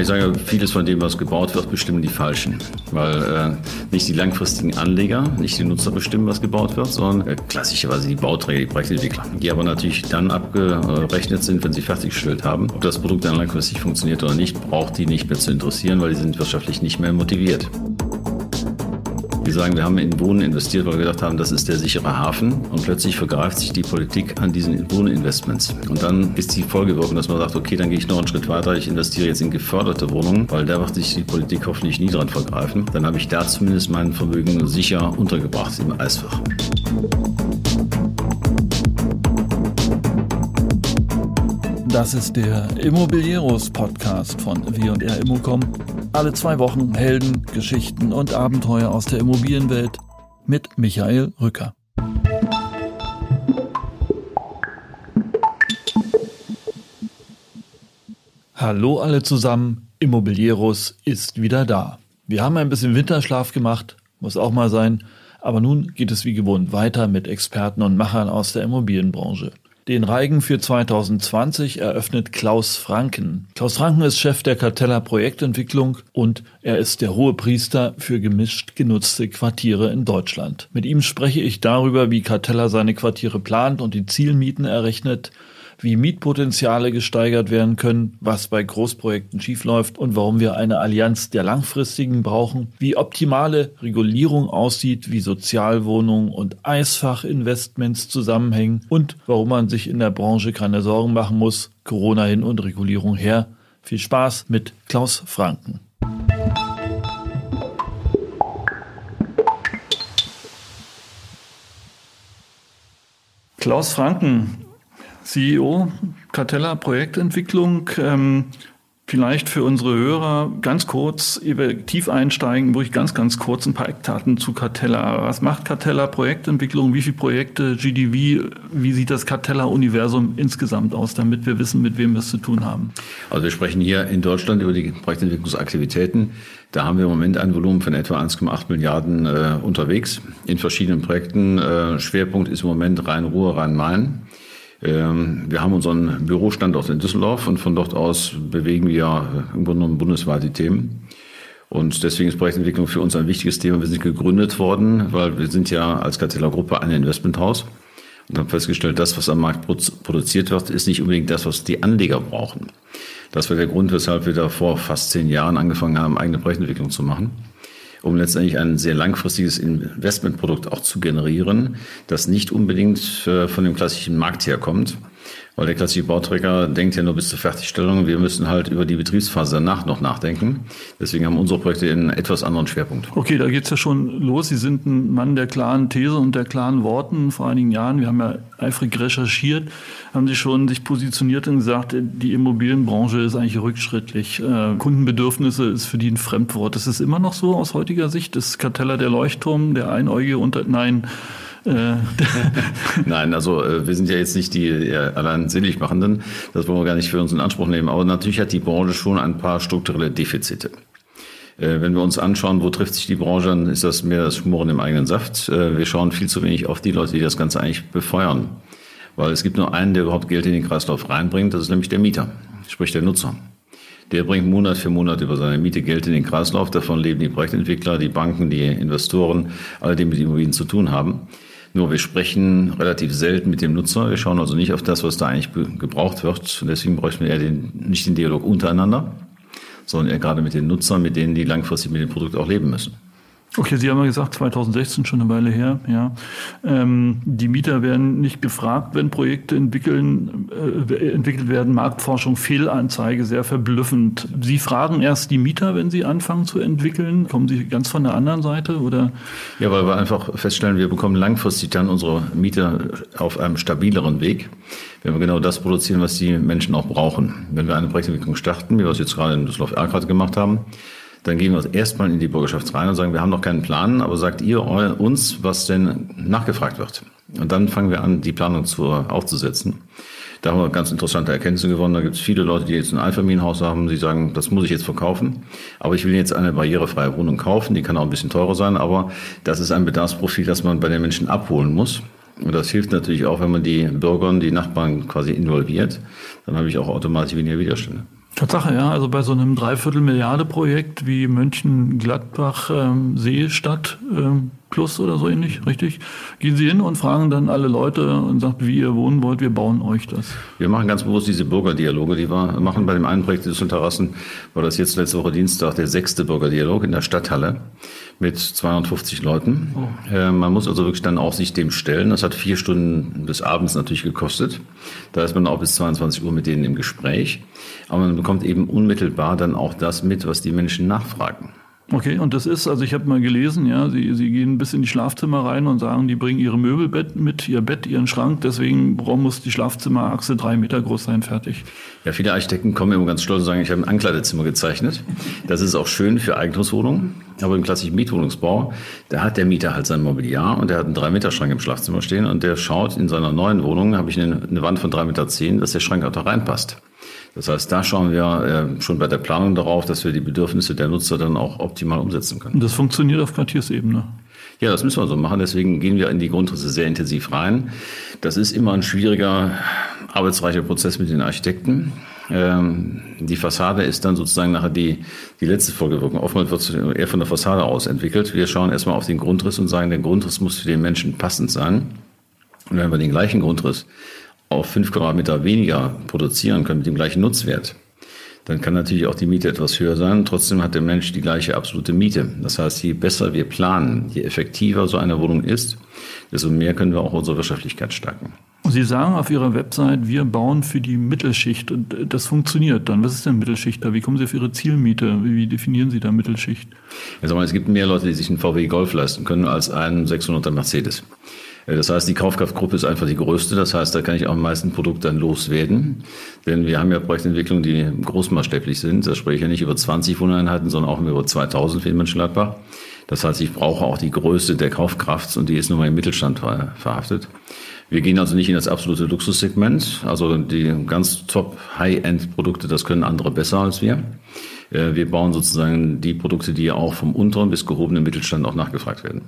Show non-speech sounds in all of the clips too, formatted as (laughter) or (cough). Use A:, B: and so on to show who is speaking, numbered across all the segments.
A: ich sage, vieles von dem, was gebaut wird, bestimmen die Falschen. Weil äh, nicht die langfristigen Anleger, nicht die Nutzer bestimmen, was gebaut wird, sondern äh, klassischerweise die Bauträger, die Projektentwickler. Die aber natürlich dann abgerechnet sind, wenn sie fertiggestellt haben. Ob das Produkt dann langfristig funktioniert oder nicht, braucht die nicht mehr zu interessieren, weil die sind wirtschaftlich nicht mehr motiviert. Wir sagen, wir haben in Wohnen investiert, weil wir gedacht haben, das ist der sichere Hafen. Und plötzlich vergreift sich die Politik an diesen Wohninvestments. Und dann ist die Folgewirkung, dass man sagt, okay, dann gehe ich noch einen Schritt weiter. Ich investiere jetzt in geförderte Wohnungen, weil da wird sich die Politik hoffentlich nie dran vergreifen. Dann habe ich da zumindest mein Vermögen sicher untergebracht im Eisfach.
B: Das ist der Immobilieros Podcast von W&R Immocom. Alle zwei Wochen Helden, Geschichten und Abenteuer aus der Immobilienwelt mit Michael Rücker. Hallo alle zusammen, Immobilieros ist wieder da. Wir haben ein bisschen Winterschlaf gemacht, muss auch mal sein, aber nun geht es wie gewohnt weiter mit Experten und Machern aus der Immobilienbranche. Den Reigen für 2020 eröffnet Klaus Franken. Klaus Franken ist Chef der Cartella Projektentwicklung und er ist der hohe Priester für gemischt genutzte Quartiere in Deutschland. Mit ihm spreche ich darüber, wie Cartella seine Quartiere plant und die Zielmieten errechnet, wie Mietpotenziale gesteigert werden können, was bei Großprojekten schiefläuft und warum wir eine Allianz der Langfristigen brauchen, wie optimale Regulierung aussieht, wie Sozialwohnungen und Eisfachinvestments zusammenhängen und warum man sich in der Branche keine Sorgen machen muss, Corona hin und Regulierung her. Viel Spaß mit Klaus Franken. Klaus Franken, CEO Cartella Projektentwicklung. Ähm, vielleicht für unsere Hörer ganz kurz, tief einsteigen, wo ich ganz, ganz kurz ein paar Eckdaten zu Cartella. Was macht Cartella Projektentwicklung? Wie viele Projekte, GDV? Wie sieht das Cartella-Universum insgesamt aus, damit wir wissen, mit wem wir es zu tun haben?
A: Also wir sprechen hier in Deutschland über die Projektentwicklungsaktivitäten. Da haben wir im Moment ein Volumen von etwa 1,8 Milliarden äh, unterwegs in verschiedenen Projekten. Äh, Schwerpunkt ist im Moment Rhein-Ruhr, Rhein-Main. Ähm, wir haben unseren Bürostandort in Düsseldorf und von dort aus bewegen wir im Grunde genommen bundesweit die Themen. Und deswegen ist Projektentwicklung für uns ein wichtiges Thema. Wir sind gegründet worden, weil wir sind ja als Carteller Gruppe ein Investmenthaus und haben festgestellt, das, was am Markt produziert wird, ist nicht unbedingt das, was die Anleger brauchen. Das war der Grund, weshalb wir da vor fast zehn Jahren angefangen haben, eigene Projektentwicklung zu machen um letztendlich ein sehr langfristiges Investmentprodukt auch zu generieren, das nicht unbedingt äh, von dem klassischen Markt herkommt, weil der klassische Bauträger denkt ja nur bis zur Fertigstellung. Wir müssen halt über die Betriebsphase danach noch nachdenken. Deswegen haben unsere Projekte einen etwas anderen Schwerpunkt.
B: Okay, da geht's ja schon los. Sie sind ein Mann der klaren These und der klaren Worten. Vor einigen Jahren, wir haben ja eifrig recherchiert, haben Sie schon sich positioniert und gesagt, die Immobilienbranche ist eigentlich rückschrittlich. Äh, Kundenbedürfnisse ist für die ein Fremdwort. Das ist immer noch so aus heutiger Sicht. Das Karteller der Leuchtturm, der Einäugige unter, nein, (laughs)
A: Nein, also äh, wir sind ja jetzt nicht die äh, allein Seligmachenden. Das wollen wir gar nicht für uns in Anspruch nehmen. Aber natürlich hat die Branche schon ein paar strukturelle Defizite. Wenn wir uns anschauen, wo trifft sich die Branche, dann ist das mehr das Schmoren im eigenen Saft. Wir schauen viel zu wenig auf die Leute, die das Ganze eigentlich befeuern. Weil es gibt nur einen, der überhaupt Geld in den Kreislauf reinbringt, das ist nämlich der Mieter, sprich der Nutzer. Der bringt Monat für Monat über seine Miete Geld in den Kreislauf. Davon leben die Projektentwickler, die Banken, die Investoren, alle, die mit Immobilien zu tun haben. Nur wir sprechen relativ selten mit dem Nutzer. Wir schauen also nicht auf das, was da eigentlich gebraucht wird. Und deswegen bräuchten wir eher den, nicht den Dialog untereinander, sondern eher gerade mit den Nutzern, mit denen die langfristig mit dem Produkt auch leben müssen.
B: Okay, Sie haben ja gesagt, 2016 schon eine Weile her. Ja, ähm, die Mieter werden nicht gefragt, wenn Projekte entwickeln, äh, entwickelt werden. Marktforschung, Fehlanzeige, sehr verblüffend. Sie fragen erst die Mieter, wenn sie anfangen zu entwickeln. Kommen Sie ganz von der anderen Seite oder?
A: Ja, weil wir einfach feststellen, wir bekommen langfristig dann unsere Mieter auf einem stabileren Weg, wenn wir genau das produzieren, was die Menschen auch brauchen. Wenn wir eine Projektentwicklung starten, wie wir es jetzt gerade in Düsseldorf-Erkrath gemacht haben, dann gehen wir erstmal in die Bürgerschaft rein und sagen, wir haben noch keinen Plan, aber sagt ihr uns, was denn nachgefragt wird. Und dann fangen wir an, die Planung zu, aufzusetzen. Da haben wir ganz interessante Erkenntnisse gewonnen. Da gibt es viele Leute, die jetzt ein Einfamilienhaus haben, die sagen, das muss ich jetzt verkaufen. Aber ich will jetzt eine barrierefreie Wohnung kaufen. Die kann auch ein bisschen teurer sein, aber das ist ein Bedarfsprofil, das man bei den Menschen abholen muss. Und das hilft natürlich auch, wenn man die Bürger und die Nachbarn quasi involviert. Dann habe ich auch automatisch weniger Widerstände.
B: Tatsache, ja. Also bei so einem Dreiviertel-Milliarde-Projekt wie Mönchengladbach ähm, Seestadt ähm, Plus oder so ähnlich, richtig? Gehen Sie hin und fragen dann alle Leute und sagen, wie ihr wohnen wollt, wir bauen euch das.
A: Wir machen ganz bewusst diese Bürgerdialoge, die wir machen bei dem einen Projekt des Terrassen, war das jetzt letzte Woche Dienstag der sechste Bürgerdialog in der Stadthalle mit 250 Leuten. Oh. Äh, man muss also wirklich dann auch sich dem stellen. Das hat vier Stunden des Abends natürlich gekostet. Da ist man auch bis 22 Uhr mit denen im Gespräch. Aber man bekommt eben unmittelbar dann auch das mit, was die Menschen nachfragen.
B: Okay, und das ist, also ich habe mal gelesen, ja, sie, sie gehen bis in die Schlafzimmer rein und sagen, die bringen ihre Möbelbett mit, ihr Bett, ihren Schrank, deswegen muss die Schlafzimmerachse drei Meter groß sein, fertig.
A: Ja, viele Architekten kommen immer ganz stolz und sagen, ich habe ein Ankleidezimmer gezeichnet. Das ist auch schön für Eigentumswohnungen, aber im klassischen Mietwohnungsbau, da hat der Mieter halt sein Mobiliar und der hat einen drei Meter Schrank im Schlafzimmer stehen und der schaut in seiner neuen Wohnung, habe ich eine, eine Wand von drei Meter, zehn, dass der Schrank auch da reinpasst. Das heißt, da schauen wir äh, schon bei der Planung darauf, dass wir die Bedürfnisse der Nutzer dann auch optimal umsetzen können.
B: Und das funktioniert auf Quartiersebene.
A: Ja, das müssen wir so machen. Deswegen gehen wir in die Grundrisse sehr intensiv rein. Das ist immer ein schwieriger, arbeitsreicher Prozess mit den Architekten. Ähm, die Fassade ist dann sozusagen nachher die, die letzte Folgewirkung. Oftmals wird es eher von der Fassade aus entwickelt. Wir schauen erstmal auf den Grundriss und sagen, der Grundriss muss für den Menschen passend sein. Und wenn wir den gleichen Grundriss auf fünf Quadratmeter weniger produzieren können mit dem gleichen Nutzwert, dann kann natürlich auch die Miete etwas höher sein. Trotzdem hat der Mensch die gleiche absolute Miete. Das heißt, je besser wir planen, je effektiver so eine Wohnung ist, desto mehr können wir auch unsere Wirtschaftlichkeit stärken.
B: Sie sagen auf Ihrer Website, wir bauen für die Mittelschicht und das funktioniert dann. Was ist denn Mittelschicht da? Wie kommen Sie auf Ihre Zielmiete? Wie definieren Sie da Mittelschicht?
A: Also es gibt mehr Leute, die sich einen VW Golf leisten können als einen 600er Mercedes. Äh, das heißt, die Kaufkraftgruppe ist einfach die größte. Das heißt, da kann ich auch am meisten Produkte dann loswerden. Denn wir haben ja Projektentwicklungen, die großmaßstäblich sind. Da spreche ich ja nicht über 20 Wohneinheiten, sondern auch über 2000 für Mönchengladbach. Das heißt, ich brauche auch die Größe der Kaufkraft und die ist nun mal im Mittelstand verhaftet. Wir gehen also nicht in das absolute Luxussegment. Also die ganz top High-End-Produkte, das können andere besser als wir. Äh, wir bauen sozusagen die Produkte, die auch vom unteren bis gehobenen Mittelstand auch nachgefragt werden.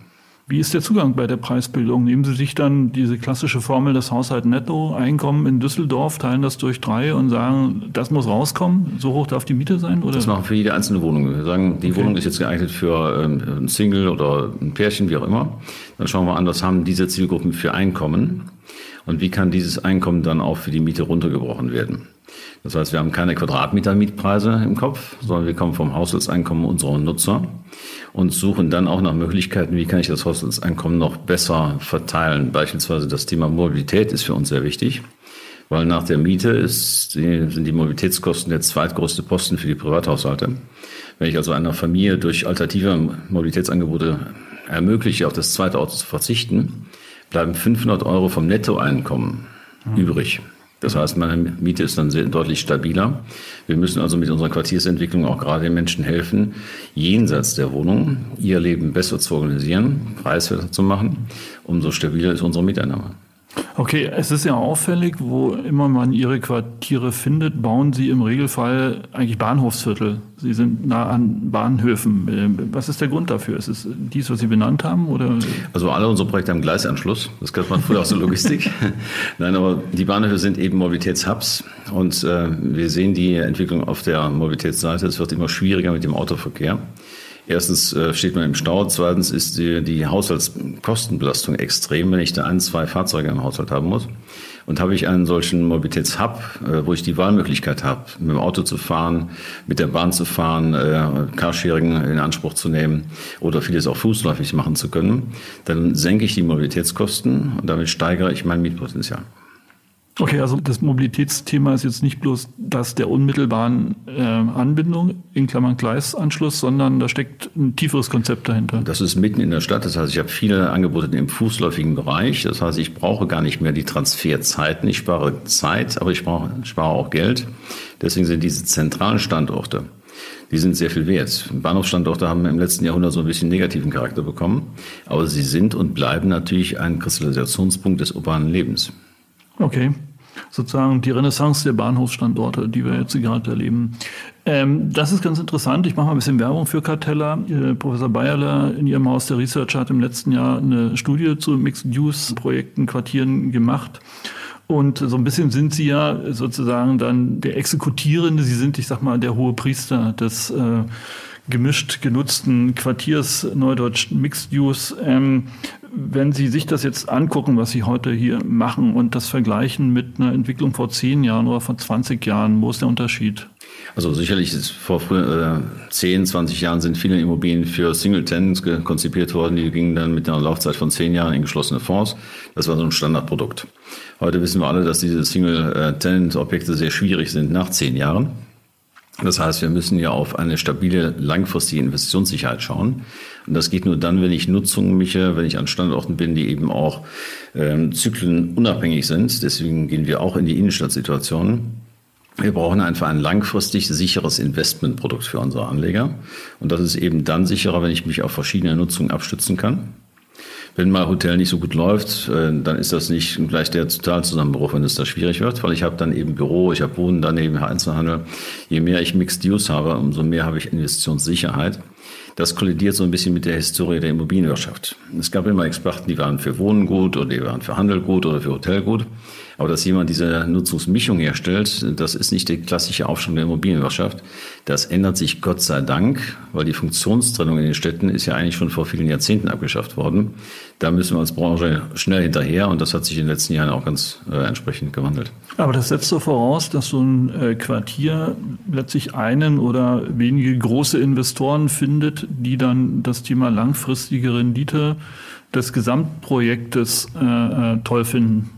B: Wie ist der Zugang bei der Preisbildung? Nehmen Sie sich dann diese klassische Formel des Haushalt Netto Einkommen in Düsseldorf, teilen das durch drei und sagen, das muss rauskommen, so hoch darf die Miete sein?
A: Oder? Das machen wir für jede einzelne Wohnung. Wir sagen, die okay. Wohnung ist jetzt geeignet für ähm, ein Single oder ein Pärchen, wie auch immer. Dann schauen wir an, was haben diese Zielgruppen für Einkommen und wie kann dieses Einkommen dann auch für die Miete runtergebrochen werden. Das heißt, wir haben keine Quadratmeter-Mietpreise im Kopf, sondern wir kommen vom Haushaltseinkommen unserer Nutzer und suchen dann auch nach Möglichkeiten, wie kann ich das Haushaltseinkommen noch besser verteilen. Beispielsweise das Thema Mobilität ist für uns sehr wichtig, weil nach der Miete ist, sind die Mobilitätskosten der zweitgrößte Posten für die Privathaushalte. Wenn ich also einer Familie durch alternative Mobilitätsangebote ermögliche, auf das zweite Auto zu verzichten, bleiben 500 Euro vom Nettoeinkommen mhm. übrig. Das heißt, meine Miete ist dann sehr, deutlich stabiler. Wir müssen also mit unserer Quartiersentwicklung auch gerade den Menschen helfen, jenseits der Wohnung ihr Leben besser zu organisieren, preiswerter zu machen. Umso stabiler ist unsere Mieteinnahme.
B: Okay, es ist ja auffällig, wo immer man Ihre Quartiere findet, bauen Sie im Regelfall eigentlich Bahnhofsviertel. Sie sind nah an Bahnhöfen. Ähm, was ist der Grund dafür? Ist es dies, was Sie benannt haben? Oder?
A: Also alle unsere Projekte haben Gleisanschluss. Das kennt man früher aus der Logistik. (laughs) Nein, aber die Bahnhöfe sind eben Mobilitätshubs und äh, wir sehen die Entwicklung auf der Mobilitätsseite. Es wird immer schwieriger mit dem Autoverkehr. Erstens äh, steht man im Stau, zweitens ist die, die Haushaltskostenbelastung extrem, wenn ich da ein, zwei Fahrzeuge im Haushalt haben muss. Und habe ich einen solchen Mobilitätshub, äh, wo ich die Wahlmöglichkeit habe, mit dem Auto zu fahren, mit der Bahn zu fahren, äh, Carsharing in Anspruch zu nehmen oder vieles auch fußläufig machen zu können, dann senke ich die Mobilitätskosten und damit steigere ich mein Mietpotenzial.
B: Okay, also das Mobilitätsthema ist jetzt nicht bloß das der unmittelbaren äh, Anbindung in Klammern Gleisanschluss, sondern da steckt ein tieferes Konzept dahinter.
A: Das ist mitten in der Stadt. Das heißt, ich habe viele Angebote im fußläufigen Bereich. Das heißt, ich brauche gar nicht mehr die Transferzeiten. Ich spare Zeit, aber ich brauche, spare auch Geld. Deswegen sind diese zentralen Standorte die sind sehr viel wert. Bahnhofsstandorte haben im letzten Jahrhundert so ein bisschen negativen Charakter bekommen, aber sie sind und bleiben natürlich ein Kristallisationspunkt des urbanen Lebens.
B: Okay. Sozusagen die Renaissance der Bahnhofsstandorte, die wir jetzt gerade erleben. Ähm, das ist ganz interessant. Ich mache mal ein bisschen Werbung für Cartella. Äh, Professor Bayerler in Ihrem Haus der Research hat im letzten Jahr eine Studie zu Mixed-Use-Projekten, Quartieren gemacht Und so ein bisschen sind Sie ja sozusagen dann der Exekutierende. Sie sind, ich sag mal, der hohe Priester des äh, gemischt genutzten Quartiers Neudeutsch Mixed Use. Ähm, wenn Sie sich das jetzt angucken, was Sie heute hier machen und das vergleichen mit einer Entwicklung vor zehn Jahren oder vor 20 Jahren, wo ist der Unterschied?
A: Also sicherlich ist vor früher, äh, 10, 20 Jahren sind viele Immobilien für Single Tenants konzipiert worden. Die gingen dann mit einer Laufzeit von zehn Jahren in geschlossene Fonds. Das war so ein Standardprodukt. Heute wissen wir alle, dass diese Single äh, Tenant Objekte sehr schwierig sind nach zehn Jahren. Das heißt, wir müssen ja auf eine stabile, langfristige Investitionssicherheit schauen. Und das geht nur dann, wenn ich Nutzungen mische, wenn ich an Standorten bin, die eben auch ähm, zyklenunabhängig sind. Deswegen gehen wir auch in die Innenstadtsituationen. Wir brauchen einfach ein langfristig sicheres Investmentprodukt für unsere Anleger. Und das ist eben dann sicherer, wenn ich mich auf verschiedene Nutzungen abstützen kann. Wenn mal Hotel nicht so gut läuft, äh, dann ist das nicht gleich der Totalzusammenbruch, wenn es da schwierig wird, weil ich habe dann eben Büro, ich habe Wohnen, daneben Einzelhandel. Je mehr ich Mixed Use habe, umso mehr habe ich Investitionssicherheit. Das kollidiert so ein bisschen mit der Historie der Immobilienwirtschaft. Es gab immer Experten, die waren für Wohnen gut oder die waren für Handel gut oder für Hotel gut. Aber dass jemand diese Nutzungsmischung herstellt, das ist nicht die klassische Aufstellung der Immobilienwirtschaft. Das ändert sich Gott sei Dank, weil die Funktionstrennung in den Städten ist ja eigentlich schon vor vielen Jahrzehnten abgeschafft worden. Da müssen wir als Branche schnell hinterher und das hat sich in den letzten Jahren auch ganz äh, entsprechend gewandelt.
B: Aber das setzt so voraus, dass so ein äh, Quartier letztlich einen oder wenige große Investoren findet, die dann das Thema langfristige Rendite des Gesamtprojektes äh, äh toll finden.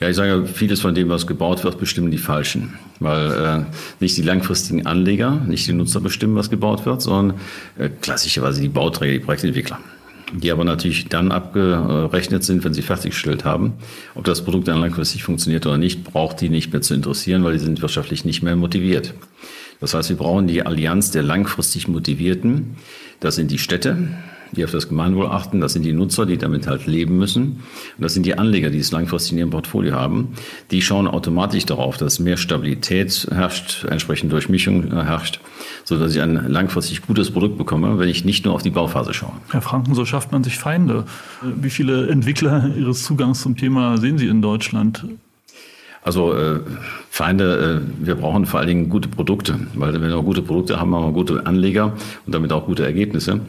A: Ja, ich sage, vieles von dem, was gebaut wird, bestimmen die Falschen. Weil äh, nicht die langfristigen Anleger, nicht die Nutzer bestimmen, was gebaut wird, sondern äh, klassischerweise die Bauträger, die Projektentwickler. Die aber natürlich dann abgerechnet sind, wenn sie fertiggestellt haben. Ob das Produkt dann langfristig funktioniert oder nicht, braucht die nicht mehr zu interessieren, weil die sind wirtschaftlich nicht mehr motiviert. Das heißt, wir brauchen die Allianz der langfristig Motivierten. Das sind die Städte, die auf das Gemeinwohl achten. Das sind die Nutzer, die damit halt leben müssen. Und das sind die Anleger, die es langfristig in ihrem Portfolio haben. Die schauen automatisch darauf, dass mehr Stabilität herrscht, entsprechend Durchmischung herrscht, so dass ich ein langfristig gutes Produkt bekomme, wenn ich nicht nur auf die Bauphase schaue.
B: Herr Franken, so schafft man sich Feinde. Wie viele Entwickler Ihres Zugangs zum Thema sehen Sie in Deutschland?
A: Also äh, Feinde, äh, wir brauchen vor allen Dingen gute Produkte, weil wenn wir gute Produkte haben, haben wir gute Anleger und damit auch gute Ergebnisse.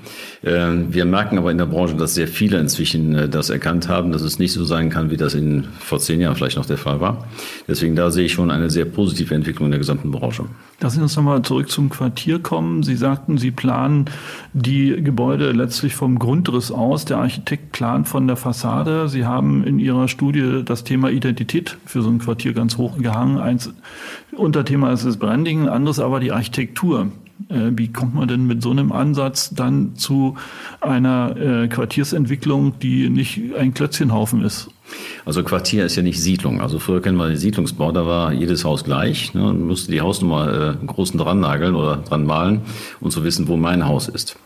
A: Äh, wir merken aber in der Branche, dass sehr viele inzwischen äh, das erkannt haben, dass es nicht so sein kann, wie das in vor zehn Jahren vielleicht noch der Fall war. Deswegen da sehe ich schon eine sehr positive Entwicklung in der gesamten Branche.
B: Lassen Sie uns nochmal zurück zum Quartier kommen. Sie sagten, Sie planen die Gebäude letztlich vom Grundriss aus. Der Architekt plant von der Fassade. Sie haben in Ihrer Studie das Thema Identität für so ein Quartier ganz hoch gehangen. Eins Unterthema ist das Branding, anderes aber die Architektur. Äh, wie kommt man denn mit so einem Ansatz dann zu einer äh, Quartiersentwicklung, die nicht ein Klötzchenhaufen ist?
A: Also Quartier ist ja nicht Siedlung. Also früher kennen wir den Siedlungsbau, da war jedes Haus gleich. Ne, man musste die Hausnummer äh, großen dran nageln oder dran malen, um zu wissen, wo mein Haus ist.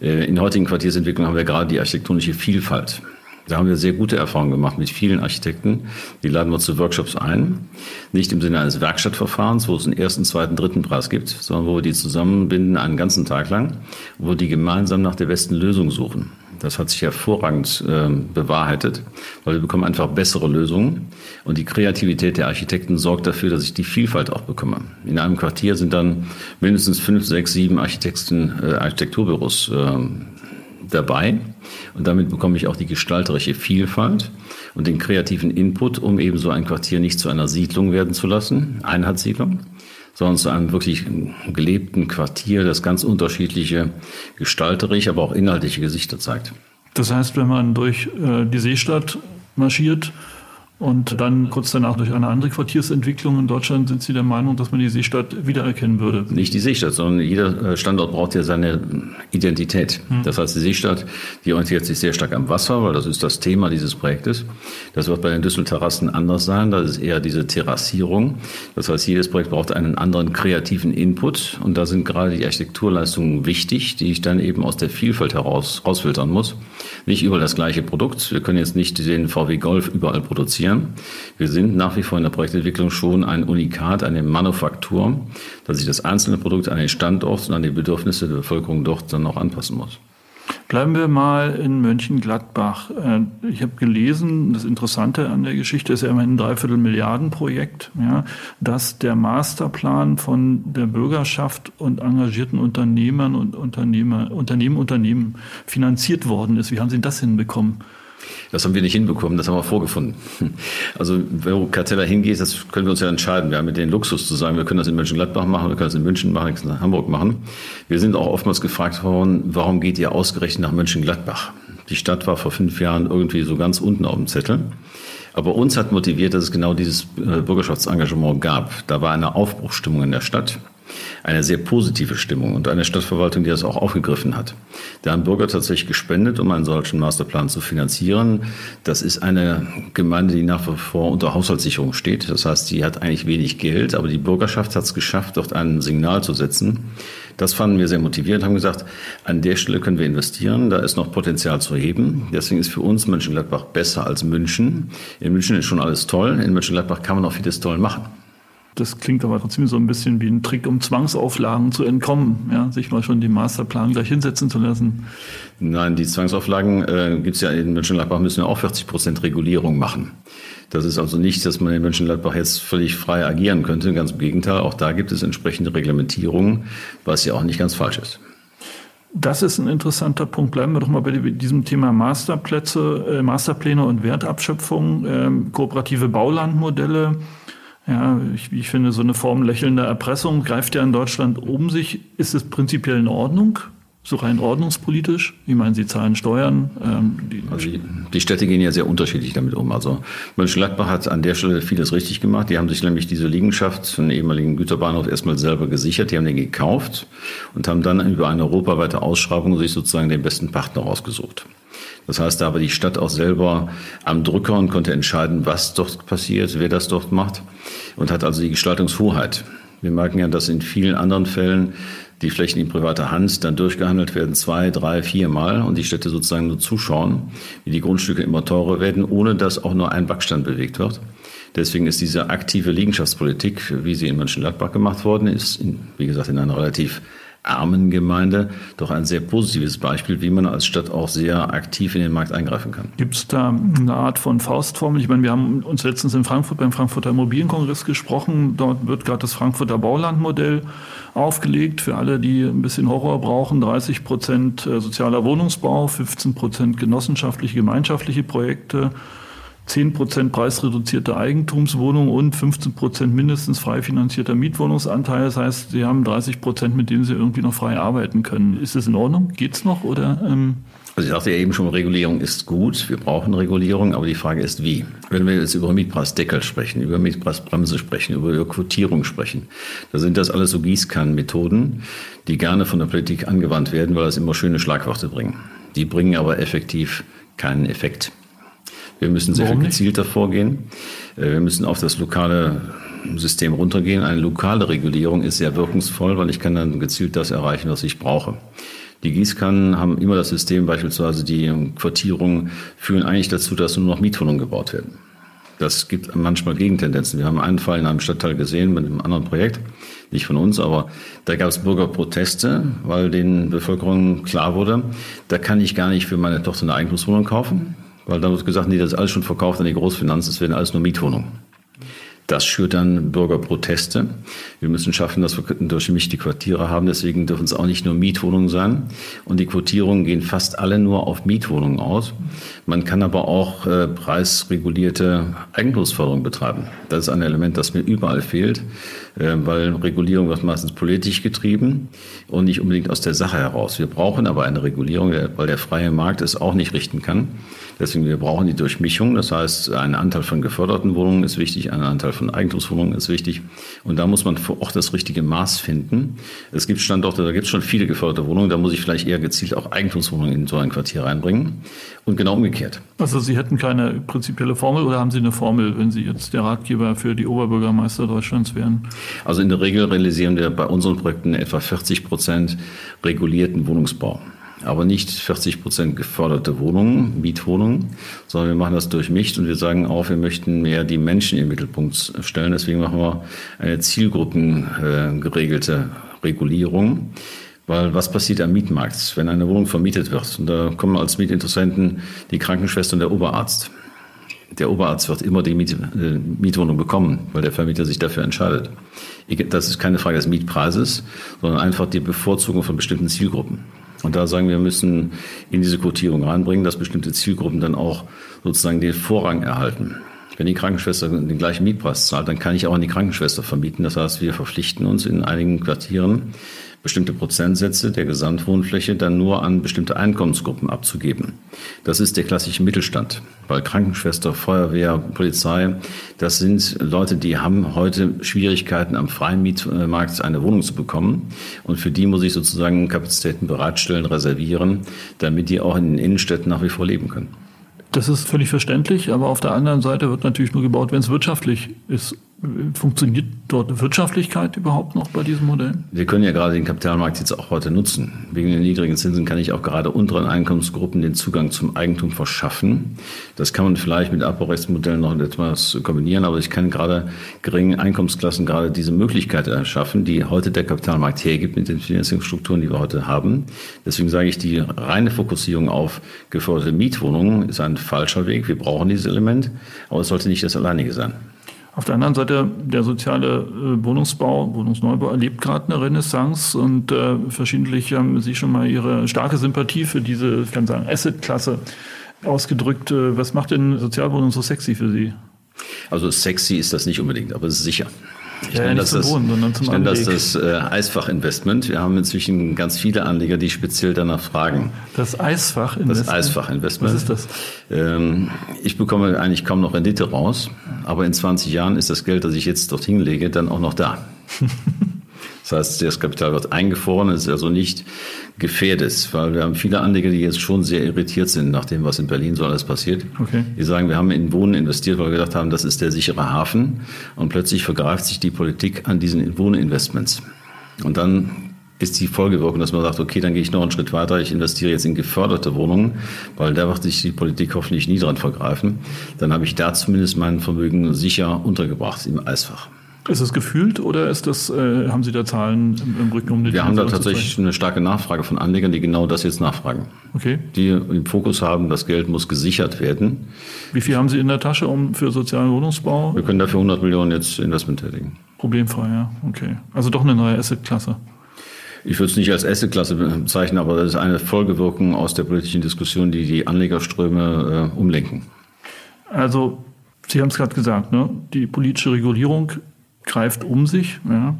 A: Äh, in der heutigen Quartiersentwicklung haben wir gerade die architektonische Vielfalt. Da haben wir sehr gute Erfahrungen gemacht mit vielen Architekten. Die laden wir zu Workshops ein. Nicht im Sinne eines Werkstattverfahrens, wo es einen ersten, zweiten, dritten Preis gibt, sondern wo wir die zusammenbinden einen ganzen Tag lang, wo die gemeinsam nach der besten Lösung suchen. Das hat sich hervorragend äh, bewahrheitet, weil wir bekommen einfach bessere Lösungen. Und die Kreativität der Architekten sorgt dafür, dass ich die Vielfalt auch bekomme. In einem Quartier sind dann mindestens fünf, sechs, sieben Architekten, äh, Architekturbüros äh, dabei. Und damit bekomme ich auch die gestalterische Vielfalt und den kreativen Input, um eben so ein Quartier nicht zu einer Siedlung werden zu lassen, Einheitssiedlung, sondern zu einem wirklich gelebten Quartier, das ganz unterschiedliche gestalterische, aber auch inhaltliche Gesichter zeigt.
B: Das heißt, wenn man durch äh, die Seestadt marschiert, und dann kurz danach durch eine andere Quartiersentwicklung in Deutschland sind Sie der Meinung, dass man die Seestadt wiedererkennen würde?
A: Nicht die Seestadt, sondern jeder äh, Standort braucht ja seine Identität. Hm. Das heißt, die Seestadt, die orientiert sich sehr stark am Wasser, weil das ist das Thema dieses Projektes. Das wird bei den Düsselterrassen anders sein. Das ist eher diese Terrassierung. Das heißt, jedes Projekt braucht einen anderen kreativen Input. Und da sind gerade die Architekturleistungen wichtig, die ich dann eben aus der Vielfalt heraus rausfiltern muss. Nicht überall das gleiche Produkt. Wir können jetzt nicht den VW Golf überall produzieren produzieren. Wir sind nach wie vor in der Projektentwicklung schon ein Unikat, eine Manufaktur, dass sich das einzelne Produkt an den Standort und an die Bedürfnisse der Bevölkerung dort dann auch anpassen muss.
B: Bleiben wir mal in Mönchengladbach. Äh, ich habe gelesen, das Interessante an der Geschichte ist ja immerhin ein Dreiviertel-Milliarden-Projekt, ja, dass der Masterplan von der Bürgerschaft und engagierten Unternehmern und Unternehmer, Unternehmen, Unternehmen finanziert worden ist. Wie haben Sie das hinbekommen?
A: Das haben wir nicht hinbekommen, das haben wir vorgefunden. (laughs) Also, wo Cartella hingeht, das können wir uns ja entscheiden. Wir haben mit den Luxus zu sagen, wir können das in Mönchengladbach machen, wir können das in München machen, wir können das in Hamburg machen. Wir sind auch oftmals gefragt worden, warum geht ihr ausgerechnet nach Mönchengladbach? Die Stadt war vor fünf Jahren irgendwie so ganz unten auf dem Zettel. Aber uns hat motiviert, dass es genau dieses äh, Bürgerschaftsengagement gab. Da war eine Aufbruchstimmung in der Stadt eine sehr positive Stimmung und eine Stadtverwaltung, die das auch aufgegriffen hat. Da haben Bürger tatsächlich gespendet, um einen solchen Masterplan zu finanzieren. Das ist eine Gemeinde, die nach wie vor unter Haushaltssicherung steht. Das heißt, die hat eigentlich wenig Geld, aber die Bürgerschaft hat es geschafft, dort ein Signal zu setzen. Das fanden wir sehr motivierend, haben gesagt, an der Stelle können wir investieren, da ist noch Potenzial zu heben. Deswegen ist für uns Mönchengladbach besser als München. In München ist schon alles toll, in Mönchengladbach kann man auch vieles toll machen.
B: Das klingt aber trotzdem so ein bisschen wie ein Trick, um Zwangsauflagen zu entkommen, ja, sich mal schon den Masterplan gleich hinsetzen zu lassen.
A: Nein, die Zwangsauflagen äh, gibt es ja in Mönchengladbach, müssen wir auch 40 Prozent Regulierung machen. Das ist also nicht, dass man in Mönchengladbach jetzt völlig frei agieren könnte. Ganz im Gegenteil, auch da gibt es entsprechende Reglementierungen, was ja auch nicht ganz falsch ist.
B: Das ist ein interessanter Punkt. Bleiben wir doch mal bei diesem Thema Masterplätze, äh, Masterpläne und Wertabschöpfung, äh, kooperative Baulandmodelle. Ja, ich, ich finde, so eine Form lächelnder Erpressung greift ja in Deutschland um sich. Ist es prinzipiell in Ordnung? So rein ordnungspolitisch? Ich meine, Sie zahlen Steuern.
A: Ähm, die, also die, die, Städte gehen ja sehr unterschiedlich damit um. Also Mönchengladbach hat an der Stelle vieles richtig gemacht. Die haben sich nämlich diese Liegenschaft, einen ehemaligen Güterbahnhof, erstmal selber gesichert. Die haben den gekauft und haben dann über eine europaweite Ausschreibung sich sozusagen den besten Partner rausgesucht. Das heißt, da war die Stadt auch selber am Drücker und konnte entscheiden, was dort passiert, wer das dort macht und hat also die Gestaltungshoheit. Wir merken ja, dass in vielen anderen Fällen die Flächen in privater Hand dann durchgehandelt werden, zwei, drei, vier Mal und die Städte sozusagen nur zuschauen, wie die Grundstücke immer teurer werden, ohne dass auch nur ein Backstand bewegt wird. Deswegen ist diese aktive Liegenschaftspolitik, wie sie in Mönchengladbach gemacht worden ist, in, wie gesagt, in einer relativ armen Gemeinde doch ein sehr positives Beispiel, wie man als Stadt auch sehr aktiv in den Markt eingreifen kann.
B: Gibt es da eine Art von Faustformel? Ich meine, wir haben uns letztens in Frankfurt beim Frankfurter Immobilienkongress gesprochen. Dort wird gerade das Frankfurter Baulandmodell aufgelegt für alle, die ein bisschen Horror brauchen. 30 Prozent äh, sozialer Wohnungsbau, 15 Prozent genossenschaftliche, gemeinschaftliche Projekte. 10% preisreduzierte Eigentumswohnung und 15% mindestens frei finanzierter Mietwohnungsanteil. Das heißt, Sie haben 30%, mit denen Sie irgendwie noch frei arbeiten können. Ist das in Ordnung? Geht's noch? Oder, ähm
A: also ich sagte ja eben schon, Regulierung ist gut. Wir brauchen Regulierung, aber die Frage ist wie. Wenn wir jetzt über Mietpreisdeckel sprechen, über Mietpreisbremse sprechen, über Quotierung sprechen, da sind das alles so Gießkannenmethoden, die gerne von der Politik angewandt werden, weil das immer schöne Schlagworte bringen. Die bringen aber effektiv keinen Effekt. Wir müssen sehr Warum viel gezielter nicht? vorgehen. Äh, wir müssen auf das lokale System runtergehen. Eine lokale Regulierung ist sehr wirkungsvoll, weil ich kann dann gezielt das erreichen, was ich brauche. Die Gießkannen haben immer das System, beispielsweise die Quartierungen führen eigentlich dazu, dass nur noch Mietwohnungen gebaut werden. Das gibt manchmal Gegentendenzen. Wir haben einen Fall in einem Stadtteil gesehen mit einem anderen Projekt, nicht von uns, aber da gab es Bürgerproteste, weil den Bevölkerungen klar wurde, da kann ich gar nicht für meine Tochter eine Eigentumswohnung kaufen weil dann wird gesagt, nee, das ist alles schon verkauft an die Großfinanz, es werden alles nur Mietwohnungen. Das schürt dann Bürgerproteste. Wir müssen schaffen, dass wir durchmischte Quartiere haben. Deswegen dürfen es auch nicht nur Mietwohnungen sein. Und die Quotierungen gehen fast alle nur auf Mietwohnungen aus. Man kann aber auch äh, preisregulierte Eigentumsförderung betreiben. Das ist ein Element, das mir überall fehlt, äh, weil Regulierung wird meistens politisch getrieben und nicht unbedingt aus der Sache heraus. Wir brauchen aber eine Regulierung, weil der freie Markt es auch nicht richten kann. Deswegen, wir brauchen die Durchmischung. Das heißt, ein Anteil von geförderten Wohnungen ist wichtig, ein Anteil von Eigentumswohnungen ist wichtig. Und da muss man vor Ort das richtige Maß finden. Es gibt Standorte, da gibt es schon viele geförderte Wohnungen. Da muss ich vielleicht eher gezielt auch Eigentumswohnungen in so ein Quartier reinbringen. Und genau umgekehrt.
B: Also Sie hätten keine prinzipielle Formel oder haben Sie eine Formel, wenn Sie jetzt der Ratgeber für die Oberbürgermeister Deutschlands wären?
A: Also in der Regel realisieren wir bei unseren Projekten etwa 40 Prozent regulierten Wohnungsbau aber nicht 40 Prozent geförderte Wohnungen, Mietwohnungen, sondern wir machen das durchmischt und wir sagen auch, wir möchten mehr die Menschen im Mittelpunkt stellen. Deswegen machen wir eine zielgruppengeregelte Regulierung. Weil was passiert am Mietmarkt, wenn eine Wohnung vermietet wird? Und da kommen als Mietinteressenten die Krankenschwester und der Oberarzt. Der Oberarzt wird immer die Miet, äh, Mietwohnung bekommen, weil der Vermieter sich dafür entscheidet. Das ist keine Frage des Mietpreises, sondern einfach die Bevorzugung von bestimmten Zielgruppen. Und da sagen wir, müssen in diese Quotierung reinbringen, dass bestimmte Zielgruppen dann auch sozusagen den Vorrang erhalten. Wenn die Krankenschwester den gleichen Mietpreis zahlt, dann kann ich auch an die Krankenschwester vermieten. Das heißt, wir verpflichten uns in einigen Quartieren, bestimmte Prozentsätze der Gesamtwohnfläche dann nur an bestimmte Einkommensgruppen abzugeben. Das ist der klassische Mittelstand. Weil Krankenschwester, Feuerwehr, Polizei, das sind Leute, die haben heute Schwierigkeiten am freien Mietmarkt eine Wohnung zu bekommen. Und für die muss ich sozusagen Kapazitäten bereitstellen, reservieren, damit die auch in den Innenstädten nach wie vor leben können.
B: Das ist völlig verständlich, aber auf der anderen Seite wird natürlich nur gebaut, wenn es wirtschaftlich ist. Funktioniert dort Wirtschaftlichkeit überhaupt noch bei diesem Modell?
A: Wir können ja gerade den Kapitalmarkt jetzt auch heute nutzen. Wegen den niedrigen Zinsen kann ich auch gerade unteren Einkommensgruppen den Zugang zum Eigentum verschaffen. Das kann man vielleicht mit Abbaurechtsmodellen noch etwas kombinieren, aber ich kann gerade geringen Einkommensklassen gerade diese Möglichkeit erschaffen, die heute der Kapitalmarkt hergibt mit den Finanzierungsstrukturen, die wir heute haben. Deswegen sage ich, die reine Fokussierung auf geförderte Mietwohnungen ist ein falscher Weg. Wir brauchen dieses Element, aber es sollte nicht das alleinige sein.
B: Auf der anderen Seite, der soziale äh, Wohnungsbau, Wohnungsneubau erlebt gerade eine Renaissance und äh, verschiedentlich haben Sie schon mal Ihre starke Sympathie für diese, ich kann sagen, Asset-Klasse ausgedrückt. Äh, was macht denn Sozialwohnung so sexy für Sie?
A: Also sexy ist das nicht unbedingt, aber es ist sicher.
B: Ich ja, nenne das, das, Wohnen,
A: ich nenne das, das äh, Eisfachinvestment. Wir haben inzwischen ganz viele Anleger, die speziell danach fragen.
B: Das Eisfachinvestment?
A: Das Eisfachinvestment.
B: Was ist das?
A: Ähm, ich bekomme eigentlich kaum noch Rendite raus, aber in 20 Jahren ist das Geld, das ich jetzt dorthin lege, dann auch noch da. (laughs) Das heißt, das Kapital wird eingefroren, ist also nicht gefährdet, weil wir haben viele Anleger, die jetzt schon sehr irritiert sind nach dem, was in Berlin so alles passiert. Okay. Die sagen, wir haben in Wohnen investiert, weil wir gedacht haben, das ist der sichere Hafen und plötzlich vergreift sich die Politik an diesen Wohninvestments. Und dann ist die Folgewirkung, dass man sagt, okay, dann gehe ich noch einen Schritt weiter, ich investiere jetzt in geförderte Wohnungen, weil da wird sich die Politik hoffentlich nie dran vergreifen. Dann habe ich da zumindest mein Vermögen sicher untergebracht im Eisfach.
B: Ist es gefühlt oder ist das, äh, haben Sie da Zahlen im, Rücken
A: um die Wir haben da tatsächlich eine starke Nachfrage von Anlegern, die genau das jetzt nachfragen.
B: Okay.
A: Die im Fokus haben, das Geld muss gesichert werden.
B: Wie viel haben Sie in der Tasche um für sozialen Wohnungsbau?
A: Wir können dafür 100 Millionen jetzt Investment tätigen.
B: Problemfrei, ja. Okay. Also doch eine neue Assetklasse.
A: Ich würde es nicht als Assetklasse bezeichnen, aber das ist eine Folgewirkung aus der politischen Diskussion, die die Anlegerströme äh, umlenken.
B: Also Sie haben es gerade gesagt, ne? die politische Regulierung greift um sich. Ja.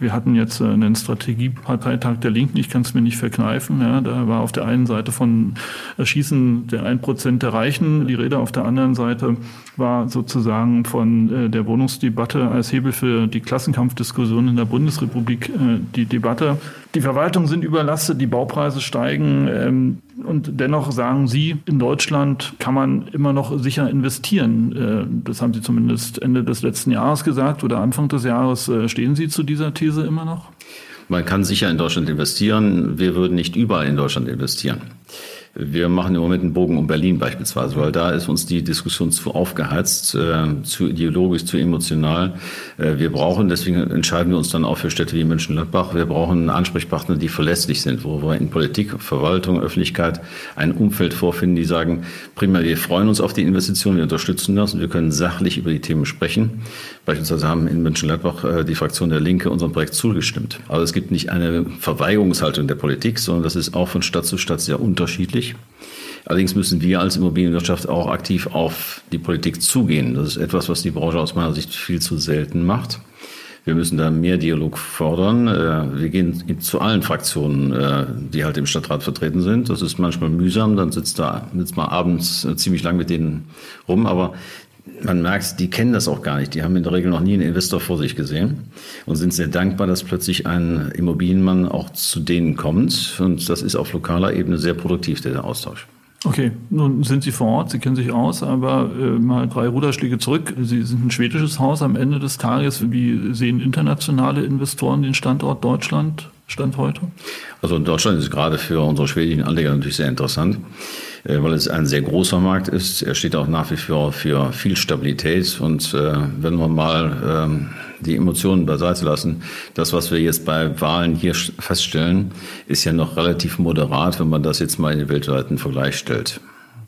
B: Wir hatten jetzt äh, einen Strategieparteitag der Linken, ich kann es mir nicht verkneifen. Ja. Da war auf der einen Seite von Erschießen der 1% der Reichen die Rede, auf der anderen Seite war sozusagen von äh, der Wohnungsdebatte als Hebel für die Klassenkampfdiskussion in der Bundesrepublik äh, die Debatte. Die Verwaltungen sind überlastet, die Baupreise steigen ähm, und dennoch sagen Sie, in Deutschland kann man immer noch sicher investieren. Das haben Sie zumindest Ende des letzten Jahres gesagt oder Anfang des Jahres. Stehen Sie zu dieser? These immer noch?
A: Man kann sicher in Deutschland investieren. Wir würden nicht überall in Deutschland investieren. Wir machen im Moment einen Bogen um Berlin beispielsweise, weil da ist uns die Diskussion zu aufgeheizt, äh, zu ideologisch, zu emotional. Äh, wir brauchen, deswegen entscheiden wir uns dann auch für Städte wie München-Gladbach. Wir brauchen Ansprechpartner, die verlässlich sind, wo wir in Politik, Verwaltung, Öffentlichkeit ein Umfeld vorfinden, die sagen, prima, wir freuen uns auf die Investitionen, wir unterstützen das und wir können sachlich über die Themen sprechen. Beispielsweise haben in München-Gladbach äh, die Fraktion der Linke unserem Projekt zugestimmt. Aber es gibt nicht eine Verweigerungshaltung der Politik, sondern das ist auch von Stadt zu Stadt sehr unterschiedlich. Allerdings müssen wir als Immobilienwirtschaft auch aktiv auf die Politik zugehen. Das ist etwas, was die Branche aus meiner Sicht viel zu selten macht. Wir müssen da mehr Dialog fordern. Äh, wir gehen zu allen Fraktionen, äh, die halt im Stadtrat vertreten sind. Das ist manchmal mühsam, dann sitzt da sitzt man abends ziemlich lang mit denen rum. Aber man merkt, die kennen das auch gar nicht. Die haben in der Regel noch nie einen Investor vor sich gesehen und sind sehr dankbar, dass plötzlich ein Immobilienmann auch zu denen kommt. Und das ist auf lokaler Ebene sehr produktiv, der Austausch.
B: Okay, nun sind Sie vor Ort, Sie kennen sich aus, aber äh, mal drei Ruderschläge zurück. Sie sind ein schwedisches Haus am Ende des Tages. Wie sehen internationale Investoren den Standort Deutschland Stand heute?
A: Also in Deutschland ist gerade für unsere schwedischen Anleger natürlich sehr interessant. Äh, weil es ein sehr großer Markt ist. Er steht auch nach wie vor für viel Stabilität. Und äh, wenn wir mal ähm, die Emotionen beiseite lassen, das, was wir jetzt bei Wahlen hier feststellen, ist ja noch relativ moderat, wenn man das jetzt mal in den weltweiten Vergleich stellt.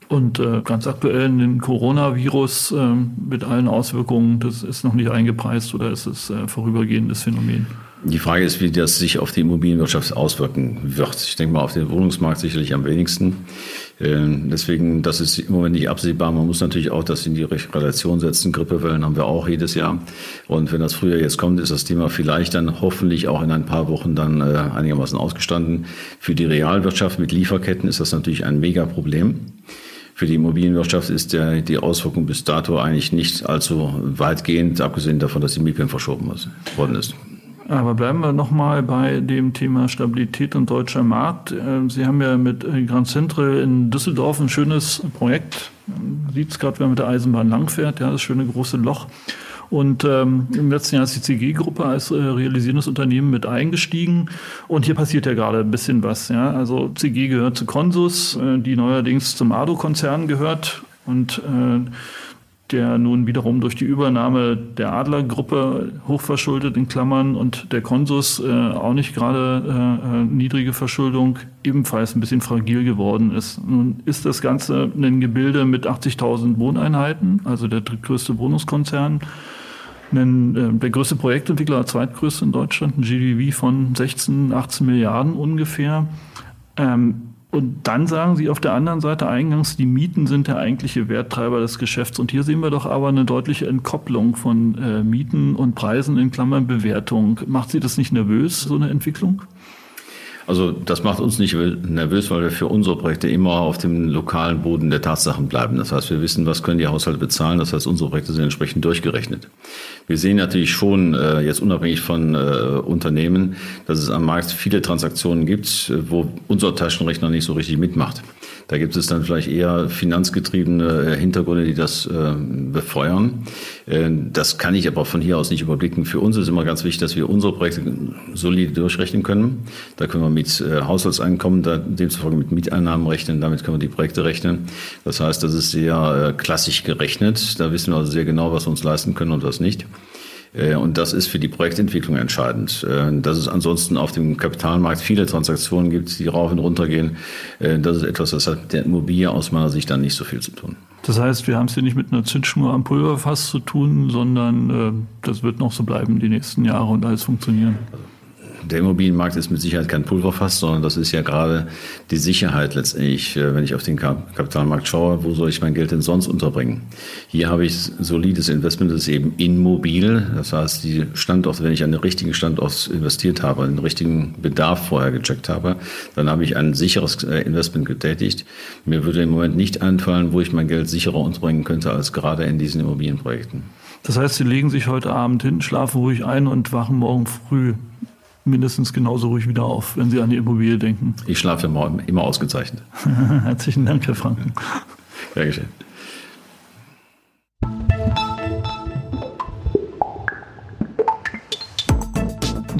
B: Und äh, ganz aktuell den Coronavirus äh, mit allen Auswirkungen, das ist noch nicht eingepreist oder ist es äh, vorübergehendes Phänomen?
A: Die Frage ist, wie das sich auf die Immobilienwirtschaft auswirken wird. Ich denke mal auf den Wohnungsmarkt sicherlich am wenigsten. Ähm, deswegen, das ist im Moment nicht absehbar. Man muss natürlich auch das in die Relation setzen. Grippewellen haben wir auch jedes Jahr. Und wenn das Frühjahr jetzt kommt, ist das Thema vielleicht dann hoffentlich auch in ein paar Wochen dann äh, einigermaßen ausgestanden. Für die Realwirtschaft mit Lieferketten ist das natürlich ein Megaproblem. Für die Immobilienwirtschaft ist der, die Auswirkung bis dato eigentlich nicht allzu weitgehend, abgesehen davon, dass die MIPIM verschoben worden ist.
B: Aber bleiben wir nochmal bei dem Thema Stabilität und deutscher Markt. Ähm, Sie haben ja mit äh, Grand Central in Düsseldorf ein schönes Projekt. Sieht es gerade, wenn man mit der Eisenbahn langfährt, ja, das schöne große Loch. Und ähm, im letzten Jahr ist die CG-Gruppe als äh, realisierendes Unternehmen mit eingestiegen. Und hier passiert ja gerade ein bisschen was. Ja? Also CG gehört zu Consus, äh, die neuerdings zum ADO-Konzern gehört. Und äh, der nun wiederum durch die Übernahme der Adlergruppe hochverschuldet in Klammern und der Konsus äh, auch nicht gerade äh, äh niedrige Verschuldung ebenfalls ein bisschen fragil geworden ist. Nun ist das Ganze ein Gebilde mit 80.000 Wohneinheiten, also der drittgrößte Wohnungskonzern einen, äh, der größte Projektentwickler, zweitgrößte in Deutschland, ein GDV von 16, 18 Milliarden ungefähr. Ähm, und dann sagen Sie auf der anderen Seite eingangs, die Mieten sind der eigentliche Werttreiber des Geschäfts. Und hier sehen wir doch aber eine deutliche Entkopplung von äh, Mieten und Preisen in Klammern Bewertung. Macht Sie das nicht nervös, so eine Entwicklung?
A: Also das macht uns nicht nervös, weil wir für unsere Projekte immer auf dem lokalen Boden der Tatsachen bleiben. Das heißt, wir wissen, was können die Haushalte bezahlen. Das heißt, unsere Projekte sind entsprechend durchgerechnet. Wir sehen natürlich schon, äh, jetzt unabhängig von äh, Unternehmen, dass es am Markt viele Transaktionen gibt, wo unser Taschenrechner nicht so richtig mitmacht. Da gibt es dann vielleicht eher finanzgetriebene äh, Hintergründe, die das äh, befeuern. Äh, das kann ich aber von hier aus nicht überblicken. Für uns ist immer ganz wichtig, dass wir unsere Projekte solide durchrechnen können. Da können wir mit äh, Haushaltseinkommen, demzufolge mit Mieteinnahmen rechnen, damit können wir die Projekte rechnen. Das heißt, das ist sehr klassisch gerechnet. Da wissen wir also sehr genau, was wir uns leisten können und was nicht. Äh, und das ist für die Projektentwicklung entscheidend. Äh, dass es ansonsten auf dem Kapitalmarkt viele Transaktionen gibt, die rauf und runter gehen, äh, das ist etwas, das hat der Immobilie aus meiner Sicht dann nicht so viel zu tun.
B: Das heißt, wir haben es hier nicht mit einer Zündschnur am Pulverfass zu tun, sondern das wird noch so bleiben die nächsten Jahre und alles funktionieren. Also
A: der Immobilienmarkt ist mit Sicherheit kein Pulverfass, sondern das ist ja gerade die Sicherheit letztendlich, äh, wenn ich auf den Kapitalmarkt schaue, wo soll ich mein Geld denn sonst unterbringen? Hier habe ich solides Investment, das ist eben immobil. Das heißt, die Standorte, wenn ich an den richtigen Standort investiert habe, den richtigen Bedarf vorher gecheckt habe, dann habe ich ein sicheres äh, Investment getätigt. Mir würde im Moment nicht einfallen, wo ich mein Geld sicherer unterbringen könnte, als gerade in diesen Immobilienprojekten.
B: Das heißt, Sie legen sich heute Abend hin, schlafen ruhig ein und wachen morgen früh mindestens genauso ruhig wieder auf, wenn Sie an die Immobilie denken.
A: Ich schlafe immer, immer ausgezeichnet. (laughs)
B: Herzlichen Dank, Herr Franken.
A: Gern geschehen.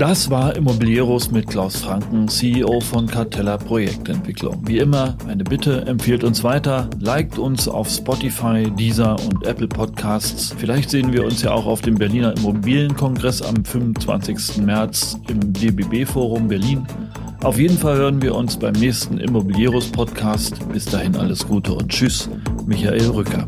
B: Das war Immobilieros mit Klaus Franken, CEO von Cartella Projektentwicklung. Wie immer eine Bitte, empfehlt uns weiter, liked uns auf Spotify, Deezer und Apple Podcasts. Vielleicht sehen wir uns ja auch auf dem Berliner Immobilienkongress am 25. März im DBB Forum Berlin. Auf jeden Fall hören wir uns beim nächsten Immobilieros Podcast. Bis dahin alles Gute und Tschüss, Michael Rücker.